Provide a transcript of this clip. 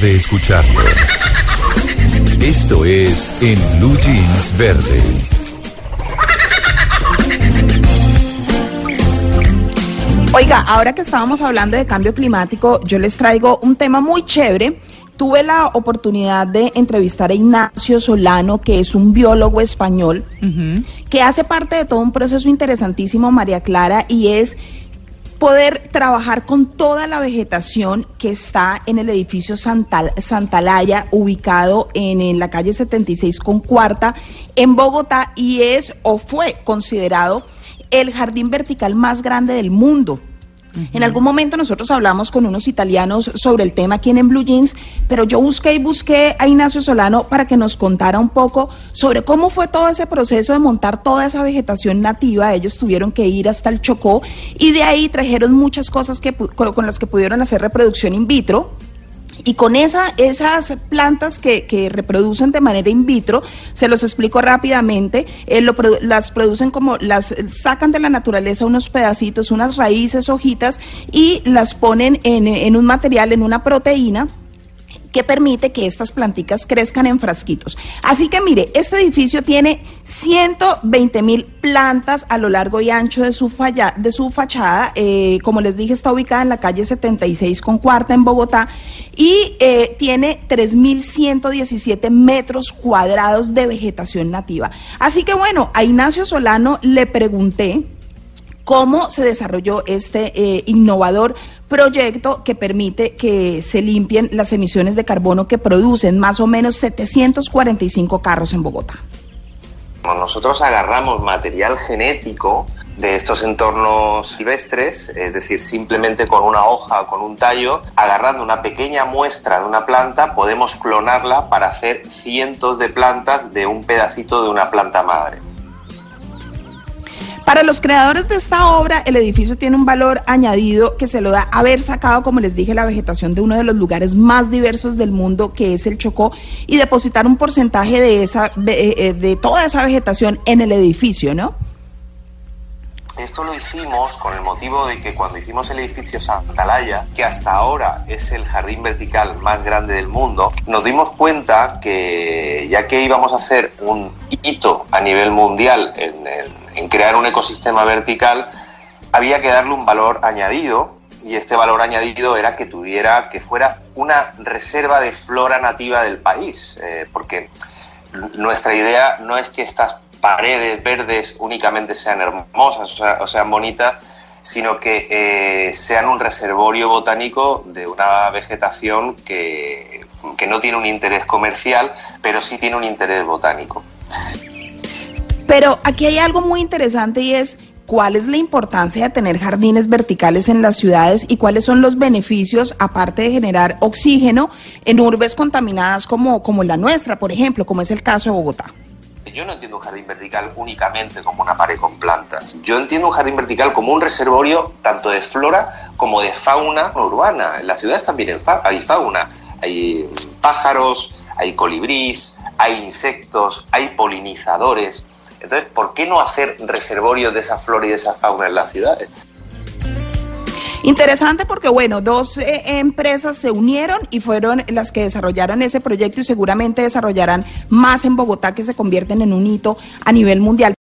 De escucharlo. Esto es En Blue Jeans Verde. Oiga, ahora que estábamos hablando de cambio climático, yo les traigo un tema muy chévere. Tuve la oportunidad de entrevistar a Ignacio Solano, que es un biólogo español, que hace parte de todo un proceso interesantísimo, María Clara, y es poder trabajar con toda la vegetación que está en el edificio Santal, Santalaya, ubicado en, en, la calle 76 con cuarta, en Bogotá, y es o fue considerado el jardín vertical más grande del mundo. En algún momento nosotros hablamos con unos italianos sobre el tema aquí en Blue Jeans, pero yo busqué y busqué a Ignacio Solano para que nos contara un poco sobre cómo fue todo ese proceso de montar toda esa vegetación nativa. Ellos tuvieron que ir hasta el Chocó y de ahí trajeron muchas cosas que, con las que pudieron hacer reproducción in vitro y con esa, esas plantas que, que, reproducen de manera in vitro, se los explico rápidamente, eh, las producen como, las sacan de la naturaleza unos pedacitos, unas raíces, hojitas, y las ponen en, en un material, en una proteína, que permite que estas planticas crezcan en frasquitos. Así que mire, este edificio tiene 120 mil plantas a lo largo y ancho de su, fachada. Eh, como les dije, está ubicada en la calle 76 con cuarta en Bogotá y eh, tiene 3.117 metros cuadrados de vegetación nativa. Así que bueno, a Ignacio Solano le pregunté cómo se desarrolló este eh, innovador proyecto que permite que se limpien las emisiones de carbono que producen más o menos 745 carros en Bogotá. Nosotros agarramos material genético de estos entornos silvestres, es decir, simplemente con una hoja o con un tallo, agarrando una pequeña muestra de una planta, podemos clonarla para hacer cientos de plantas de un pedacito de una planta madre. Para los creadores de esta obra, el edificio tiene un valor añadido que se lo da haber sacado, como les dije, la vegetación de uno de los lugares más diversos del mundo, que es el Chocó, y depositar un porcentaje de, esa, de toda esa vegetación en el edificio, ¿no? Esto lo hicimos con el motivo de que cuando hicimos el edificio Santalaya, que hasta ahora es el jardín vertical más grande del mundo, nos dimos cuenta que ya que íbamos a hacer un hito a nivel mundial en, el, en crear un ecosistema vertical, había que darle un valor añadido y este valor añadido era que tuviera, que fuera una reserva de flora nativa del país, eh, porque nuestra idea no es que estas paredes verdes únicamente sean hermosas o, sea, o sean bonitas, sino que eh, sean un reservorio botánico de una vegetación que, que no tiene un interés comercial, pero sí tiene un interés botánico. Pero aquí hay algo muy interesante y es cuál es la importancia de tener jardines verticales en las ciudades y cuáles son los beneficios, aparte de generar oxígeno, en urbes contaminadas como, como la nuestra, por ejemplo, como es el caso de Bogotá. Yo no entiendo un jardín vertical únicamente como una pared con plantas. Yo entiendo un jardín vertical como un reservorio tanto de flora como de fauna urbana. En las ciudades también hay fauna. Hay pájaros, hay colibrís, hay insectos, hay polinizadores. Entonces, ¿por qué no hacer reservorios de esa flora y de esa fauna en las ciudades? Interesante porque, bueno, dos eh, empresas se unieron y fueron las que desarrollaron ese proyecto y seguramente desarrollarán más en Bogotá que se convierten en un hito a nivel mundial.